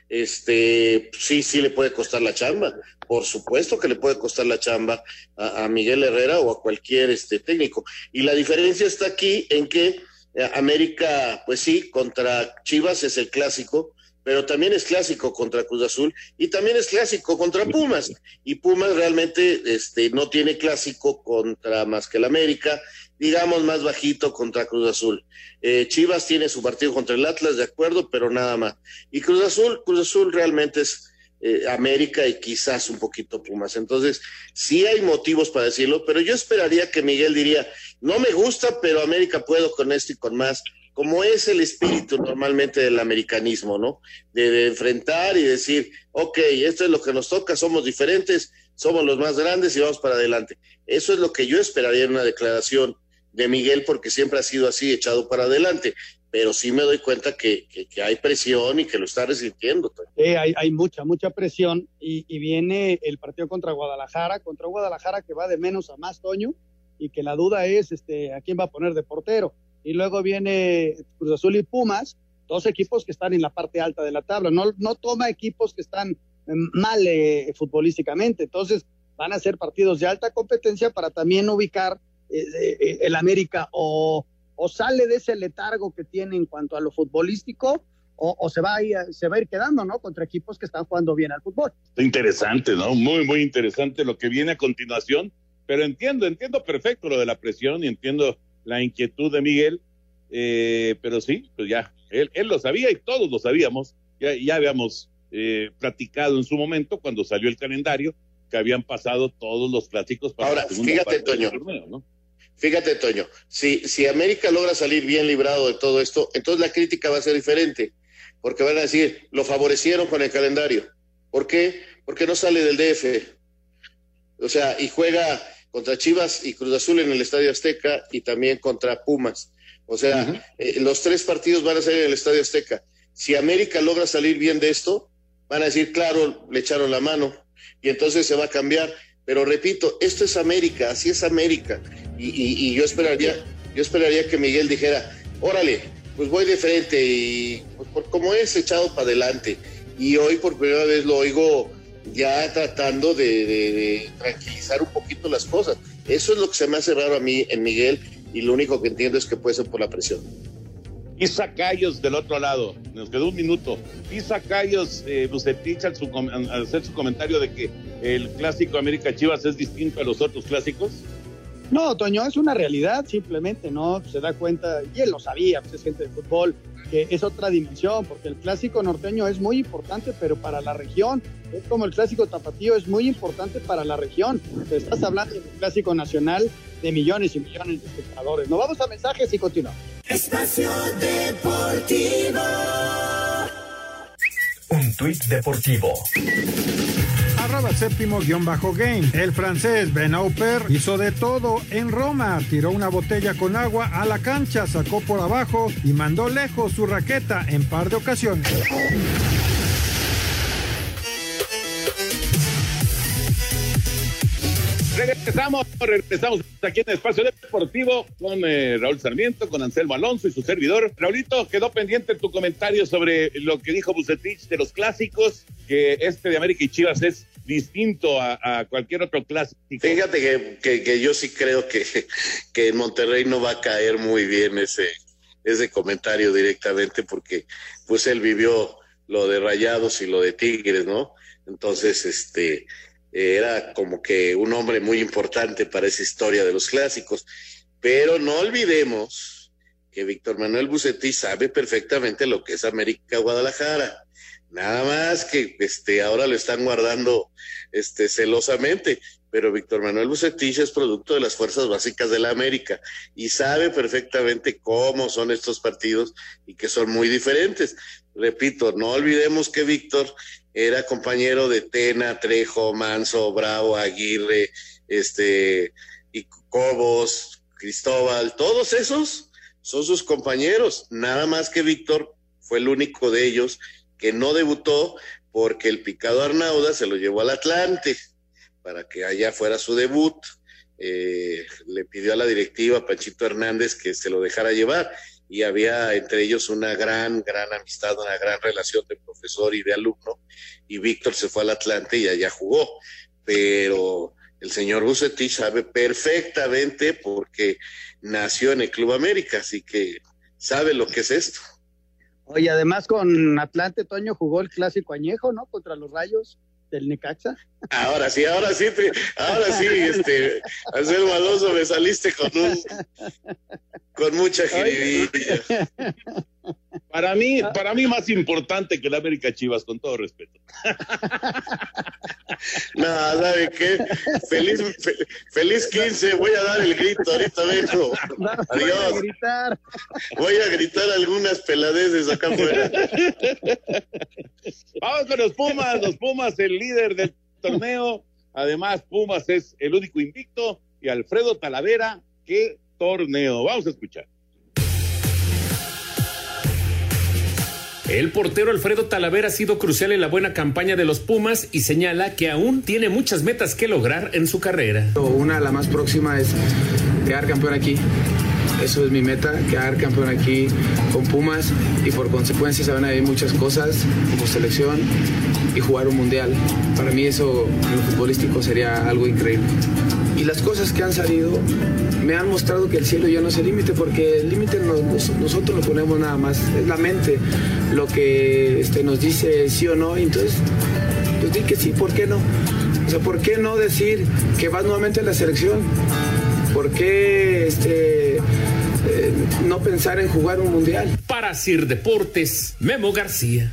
este, sí, sí le puede costar la chamba. Por supuesto que le puede costar la chamba a, Miguel Herrera o a cualquier este, técnico. Y la diferencia está aquí en que eh, América, pues sí, contra Chivas es el clásico, pero también es clásico contra Cruz Azul y también es clásico contra Pumas. Y Pumas realmente este, no tiene clásico contra más que el América, digamos más bajito contra Cruz Azul. Eh, Chivas tiene su partido contra el Atlas, de acuerdo, pero nada más. Y Cruz Azul, Cruz Azul realmente es eh, América y quizás un poquito Pumas. Entonces, sí hay motivos para decirlo, pero yo esperaría que Miguel diría, no me gusta, pero América puedo con esto y con más como es el espíritu normalmente del americanismo, ¿no? De, enfrentar y decir, ok, esto es lo que nos toca, somos diferentes, somos los más grandes y vamos para adelante. Eso es lo que yo esperaría en una declaración de Miguel, porque siempre ha sido así, echado para adelante. Pero sí me doy cuenta que, hay presión y que lo está resintiendo.
hay, hay, mucha, mucha presión y, y viene el partido contra Guadalajara, contra Guadalajara que va de menos a más, Toño, y que la duda es este, a quién va a poner de portero y luego viene Cruz Azul y Pumas, dos equipos que están en la parte alta de la tabla. No, no toma equipos que están em, mal eh, futbolísticamente. Entonces, van a ser partidos de alta competencia para también ubicar eh, eh, el América o, o, sale de ese letargo que tiene en cuanto a lo futbolístico o, o, se, va a ir, se va a ir quedando, ¿no? Contra equipos que están jugando bien al fútbol.
Interesante, ¿no? Muy, muy interesante lo que viene a continuación. Pero entiendo, entiendo perfecto lo de la presión y entiendo la inquietud de Miguel, eh, pero sí, pues ya, él, él, lo sabía y todos lo sabíamos, ya, ya habíamos eh, platicado en su momento cuando salió el calendario que habían pasado todos los clásicos
para Ahora, fíjate, Toño. Fíjate, Toño, si, si América logra salir bien librado de todo esto, entonces la crítica va a ser diferente, porque van a decir, lo favorecieron con el calendario. ¿Por qué? Porque no sale del DF. O sea, y juega contra Chivas y Cruz Azul en el Estadio Azteca y también contra Pumas. O sea, eh, los tres partidos van a ser en el Estadio Azteca. Si América logra salir bien de esto, van a decir, claro, le echaron la mano y entonces se va a cambiar. Pero repito, esto es América, así es América. Y, yo esperaría, yo esperaría que Miguel dijera, órale, pues voy de frente y pues, como es echado para adelante. Y hoy por primera vez lo oigo ya tratando de, tranquilizar un poquito las cosas. Eso es lo que se me hace raro a mí en Miguel y lo único que entiendo es que puede ser por la presión.
Isa Callos del otro lado, nos quedó un minuto. Isa Callos, eh, al, al hacer su comentario de que el clásico América Chivas es distinto a los otros clásicos.
No, Toño, es una realidad, simplemente, ¿no? Se da cuenta, y él lo sabía, pues es gente de fútbol, que es otra dimensión, porque el clásico norteño es muy importante, pero para la región, es como el clásico tapatío, es muy importante para la región. estás hablando del clásico nacional de millones y millones de espectadores. Nos vamos a mensajes y continuamos.
Espacio Deportivo.
Un tuit deportivo
arroba séptimo guion bajo game. El francés Ben Auper hizo de todo en Roma. Tiró una botella con agua a la cancha, sacó por abajo y mandó lejos su raqueta en par de ocasiones.
Regresamos, regresamos aquí en el Espacio Deportivo con eh, Raúl Sarmiento, con Anselmo Alonso y su servidor. Raulito, quedó pendiente tu comentario sobre lo que dijo Bucetich de los clásicos, que este de América y Chivas es distinto a, cualquier otro clásico.
Fíjate que, que, yo sí creo que, que en Monterrey no va a caer muy bien ese, ese comentario directamente porque pues él vivió lo de Rayados y lo de Tigres, ¿no? Entonces, este, era como que un hombre muy importante para esa historia de los clásicos. Pero no olvidemos que Víctor Manuel Bucetí sabe perfectamente lo que es América Guadalajara. Nada más que este, ahora lo están guardando este, celosamente, pero Víctor Manuel Bucetich es producto de las fuerzas básicas de la América y sabe perfectamente cómo son estos partidos y que son muy diferentes. Repito, no olvidemos que Víctor era compañero de Tena, Trejo, Manso, Bravo, Aguirre, este, y Cobos, Cristóbal, todos esos son sus compañeros, nada más que Víctor fue el único de ellos que no debutó porque el picado Arnauda se lo llevó al Atlante para que allá fuera su debut. Eh, le pidió a la directiva Panchito Hernández que se lo dejara llevar y había entre ellos una gran, gran amistad, una gran relación de profesor y de alumno y Víctor se fue al Atlante y allá jugó. Pero el señor Bucetich sabe perfectamente porque nació en el Club América, así que sabe lo que es esto.
Oye, además con Atlante, Toño jugó el clásico añejo, ¿no? Contra los rayos del Necaxa.
Ahora sí, ahora sí, ahora sí, este, Anselmo Alonso, me saliste con un, con mucha jiribilla. [laughs]
Para mí, para mí más importante que el América Chivas, con todo respeto.
No, ¿sabe qué? Feliz, feliz 15, voy a dar el grito, ahorita vengo. Adiós. Voy a gritar. Voy a gritar algunas peladeces acá afuera.
Vamos con los Pumas, los Pumas, el líder del torneo. Además, Pumas es el único invicto. Y Alfredo Talavera, qué torneo. Vamos a escuchar.
El portero Alfredo Talavera ha sido crucial en la buena campaña de los Pumas y señala que aún tiene muchas metas que lograr en su carrera.
Una, la más próxima, es quedar campeón aquí. Eso es mi meta, quedar campeón aquí con Pumas y por consecuencia se van a muchas cosas como selección y jugar un mundial. Para mí eso en lo futbolístico sería algo increíble. Y las cosas que han salido me han mostrado que el cielo ya no es el límite porque el límite nosotros lo ponemos nada más, es la mente lo que este, nos dice sí o no. Entonces, pues di que sí, ¿por qué no? O sea, ¿por qué no decir que vas nuevamente a la selección? ¿Por qué este, eh, no pensar en jugar un mundial?
Para Sir Deportes, Memo García.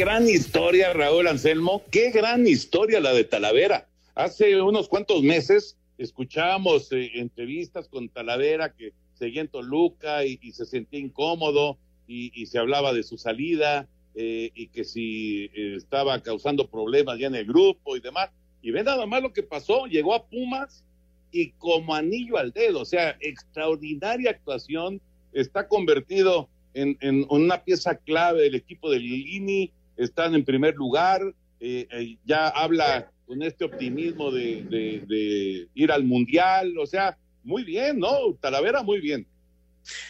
Gran historia, Raúl Anselmo. Qué gran historia la de Talavera. Hace unos cuantos meses escuchábamos eh, entrevistas con Talavera que seguía en Toluca y, se sentía incómodo y, se hablaba de su salida eh, y que si eh, estaba causando problemas ya en el grupo y demás. Y ve nada más lo que pasó, llegó a Pumas y como anillo al dedo, o sea, extraordinaria actuación, está convertido en, en una pieza clave del equipo de Lilini, están en primer lugar, eh, eh, ya habla con este optimismo de, ir al mundial, o sea, muy bien, ¿no? Talavera, muy bien.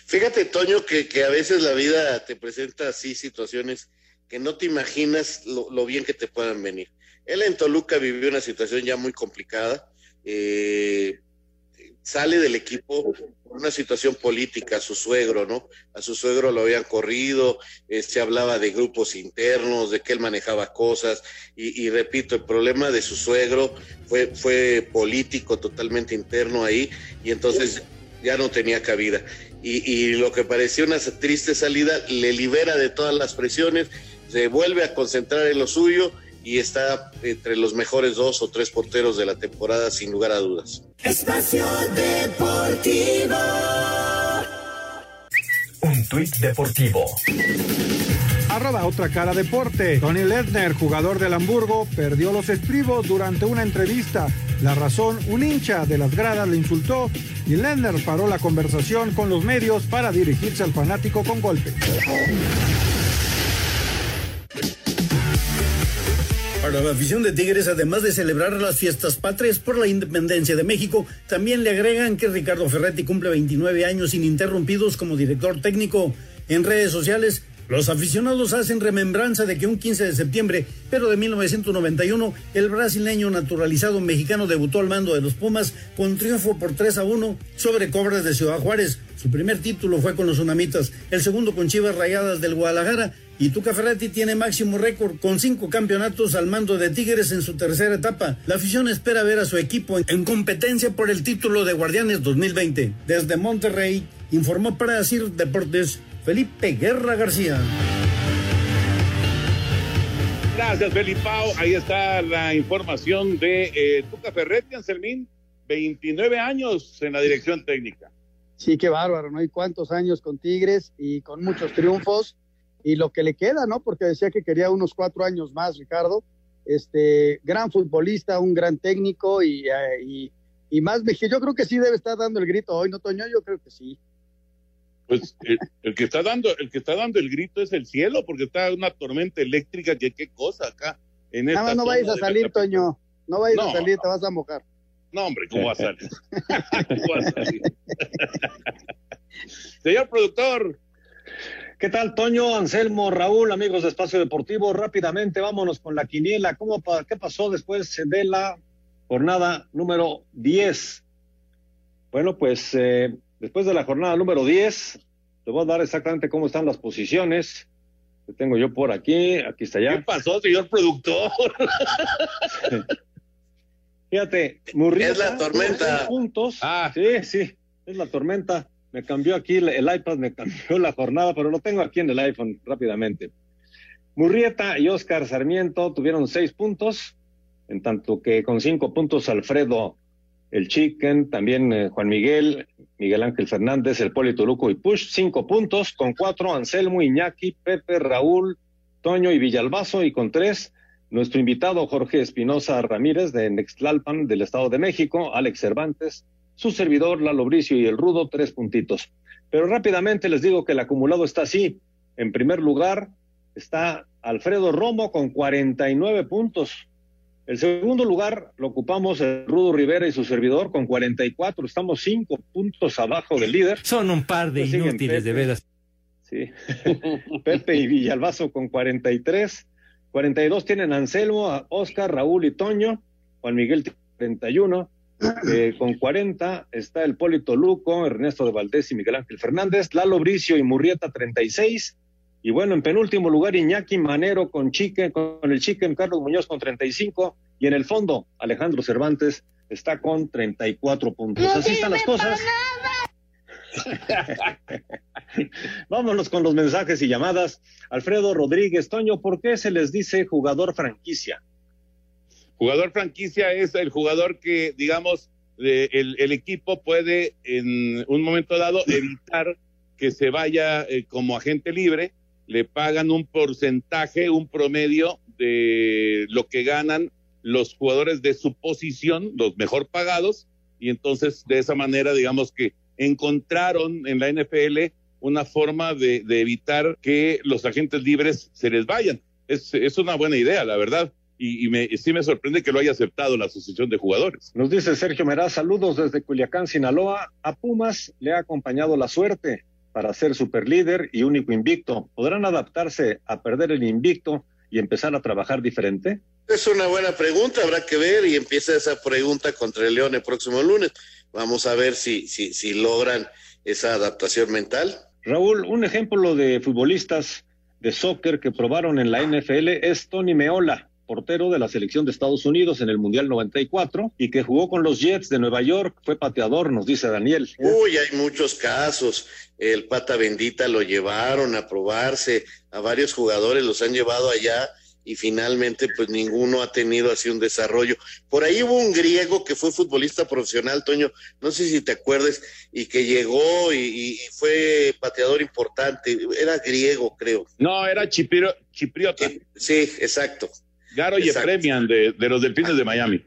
Fíjate, Toño, que, a veces la vida te presenta así situaciones que no te imaginas lo, lo, bien que te puedan venir. Él en Toluca vivió una situación ya muy complicada, eh, sale del equipo por una situación política, a su suegro, ¿no? A su suegro lo habían corrido, eh, se hablaba de grupos internos, de que él manejaba cosas, y, y, repito, el problema de su suegro fue, fue político, totalmente interno ahí, y entonces ya no tenía cabida. Y, y lo que parecía una triste salida le libera de todas las presiones, se vuelve a concentrar en lo suyo y está entre los mejores dos o tres porteros de la temporada sin lugar a dudas.
Espacio Deportivo.
Un tuit deportivo.
Arroba otra cara deporte. Tony Lesnar, jugador del Hamburgo, perdió los estribos durante una entrevista. La razón, un hincha de las gradas le insultó y Lesnar paró la conversación con los medios para dirigirse al fanático con golpe.
La afición de Tigres, además de celebrar las fiestas patrias por la independencia de México, también le agregan que Ricardo Ferretti cumple 29 años ininterrumpidos como director técnico. En redes sociales, los aficionados hacen remembranza de que un 15 de septiembre, pero de 1991, el brasileño naturalizado mexicano debutó al mando de los Pumas con triunfo por 3 a 1 sobre Cobras de Ciudad Juárez. Su primer título fue con los Tsunamitas, el segundo con Chivas Rayadas del Guadalajara y Tuca Ferretti tiene máximo récord con cinco campeonatos al mando de Tigres en su tercera etapa. La afición espera ver a su equipo en competencia por el título de Guardianes 2020. Desde Monterrey, informó para decir Deportes Felipe Guerra García.
Gracias, Felipao. Ahí está la información de eh, Tuca Ferretti, Anselmín, 29 años en la dirección técnica.
Sí, qué bárbaro, ¿no? hay cuántos años con Tigres y con muchos triunfos y lo que le queda, ¿no? Porque decía que quería unos cuatro años más, Ricardo. Este, gran futbolista, un gran técnico y, eh, y, y más, yo creo que sí debe estar dando el grito hoy, ¿no, Toño? Yo creo que sí.
Pues el, el, que está dando, el que está dando el grito es el cielo, porque está una tormenta eléctrica, que qué cosa acá. En
Nada más no vayas a salir. Toño. No vayas no, a salir, te vas a mojar.
No, hombre, ¿cómo va a salir? [laughs] [laughs] ¿Cómo va a salir? [laughs] Señor productor.
¿Qué tal, Toño, Anselmo, Raúl, amigos de Espacio Deportivo? Rápidamente, vámonos con la quiniela. ¿Cómo, ¿Qué pasó después de la jornada número 10? Bueno, pues eh, después de la jornada número 10, te voy a dar exactamente cómo están las posiciones. Que tengo yo por aquí, aquí está ya.
¿Qué pasó, señor productor? [laughs]
Fíjate, Murrieta.
Es la tormenta.
Puntos. Ah, sí, sí, es la tormenta me cambió aquí el, iPad, me cambió la jornada, pero lo tengo aquí en el iPhone rápidamente. Murrieta y Oscar Sarmiento tuvieron seis puntos, en tanto que con cinco puntos Alfredo el Chicken, también eh, Juan Miguel, Miguel Ángel Fernández, el Polito Luco y Push, cinco puntos, con cuatro Anselmo, Iñaki, Pepe, Raúl, Toño y Villalbazo, y con tres nuestro invitado Jorge Espinosa Ramírez de Nextlalpan del Estado de México, Alex Cervantes, su servidor, Lalo Bricio y el Rudo, tres puntitos. Pero rápidamente les digo que el acumulado está así. En primer lugar está Alfredo Romo con 49 puntos. El segundo lugar lo ocupamos el Rudo Rivera y su servidor con 44. Estamos cinco puntos abajo del líder.
Son un par de inútiles, de veras.
Sí. [laughs] Pepe y Villalbazo con 43. 42 tienen Anselmo, Oscar, Raúl y Toño. Juan Miguel 31. Eh, con 40 está el Polito Luco, Ernesto de Valdés y Miguel Ángel Fernández, Lalo Bricio y Murrieta 36. Y bueno, en penúltimo lugar Iñaki Manero con Chique, con el Chique Carlos Muñoz con 35. Y en el fondo, Alejandro Cervantes está con 34 puntos. No Así están las cosas. [laughs] Vámonos con los mensajes y llamadas. Alfredo Rodríguez Toño, ¿por qué se les dice jugador franquicia?
Jugador franquicia es el jugador que, digamos, el, el, equipo puede en un momento dado evitar que se vaya eh, como agente libre, le pagan un porcentaje, un promedio de lo que ganan los jugadores de su posición, los mejor pagados, y entonces de esa manera, digamos que encontraron en la NFL una forma de, evitar que los agentes libres se les vayan. Es, es una buena idea, la verdad. Y, me, sí me sorprende que lo haya aceptado la Asociación de Jugadores.
Nos dice Sergio Meraz, saludos desde Culiacán, Sinaloa. A Pumas le ha acompañado la suerte para ser superlíder y único invicto. ¿Podrán adaptarse a perder el invicto y empezar a trabajar diferente?
Es una buena pregunta, habrá que ver y empieza esa pregunta contra el León el próximo lunes. Vamos a ver si, si, si logran esa adaptación mental.
Raúl, un ejemplo de futbolistas de soccer que probaron en la NFL es Tony Meola, portero de la selección de Estados Unidos en el Mundial 94 y que jugó con los Jets de Nueva York, fue pateador, nos dice Daniel.
Uy, hay muchos casos. El pata bendita lo llevaron a probarse, a varios jugadores los han llevado allá y finalmente pues ninguno ha tenido así un desarrollo. Por ahí hubo un griego que fue futbolista profesional, Toño, no sé si te acuerdes, y que llegó y, fue pateador importante, era griego creo.
No, era chipriota.
Sí, exacto.
Garo y Premian de, de los Delfines de Miami.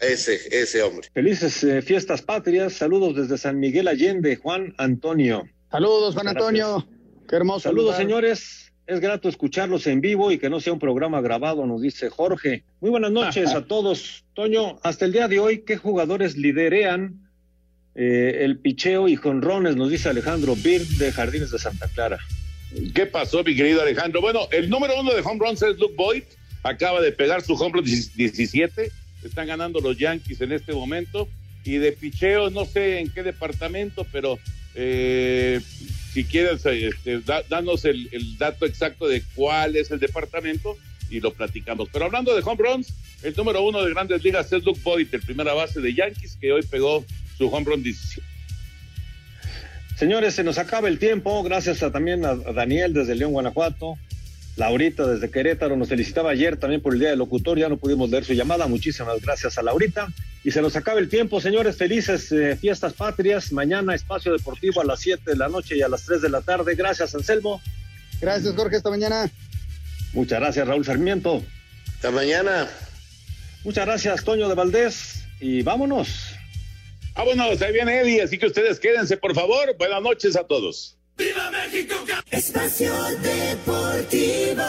Ese, ese hombre.
Felices eh, fiestas patrias, saludos desde San Miguel Allende, Juan Antonio.
Saludos, Juan Antonio. Qué hermoso.
Saludos, señores. Es grato escucharlos en vivo y que no sea un programa grabado, nos dice Jorge. Muy buenas noches a todos. Toño, hasta el día de hoy, ¿qué jugadores liderean eh, el picheo y jonrones? Nos dice Alejandro Bir de Jardines de Santa Clara.
¿Qué pasó, mi querido Alejandro? Bueno, el número uno de home runs es Luke Boyd. Acaba de pegar su home run 17. Están ganando los Yankees en este momento. Y de picheo, no sé en qué departamento, pero eh, si quieres, este, danos el, dato exacto de cuál es el departamento y lo platicamos. Pero hablando de home runs, el número uno de grandes ligas es Luke Boyd, el primera base de Yankees, que hoy pegó su home run 17.
Señores, se nos acaba el tiempo. Gracias también a Daniel desde León, Guanajuato. Laurita desde Querétaro nos felicitaba ayer también por el Día del Locutor, ya no pudimos leer su llamada, muchísimas gracias a Laurita. Y se nos acaba el tiempo, señores, felices eh, fiestas patrias, mañana espacio deportivo a las 7 de la noche y a las 3 de la tarde. Gracias, Anselmo.
Gracias, Jorge, esta mañana.
Muchas gracias, Raúl Sarmiento.
Hasta mañana.
Muchas gracias, Toño de Valdés, y vámonos.
Vámonos, ahí viene Eddie, así que ustedes quédense, por favor. Buenas noches a todos.
¡Viva México! Espacio Deportivo.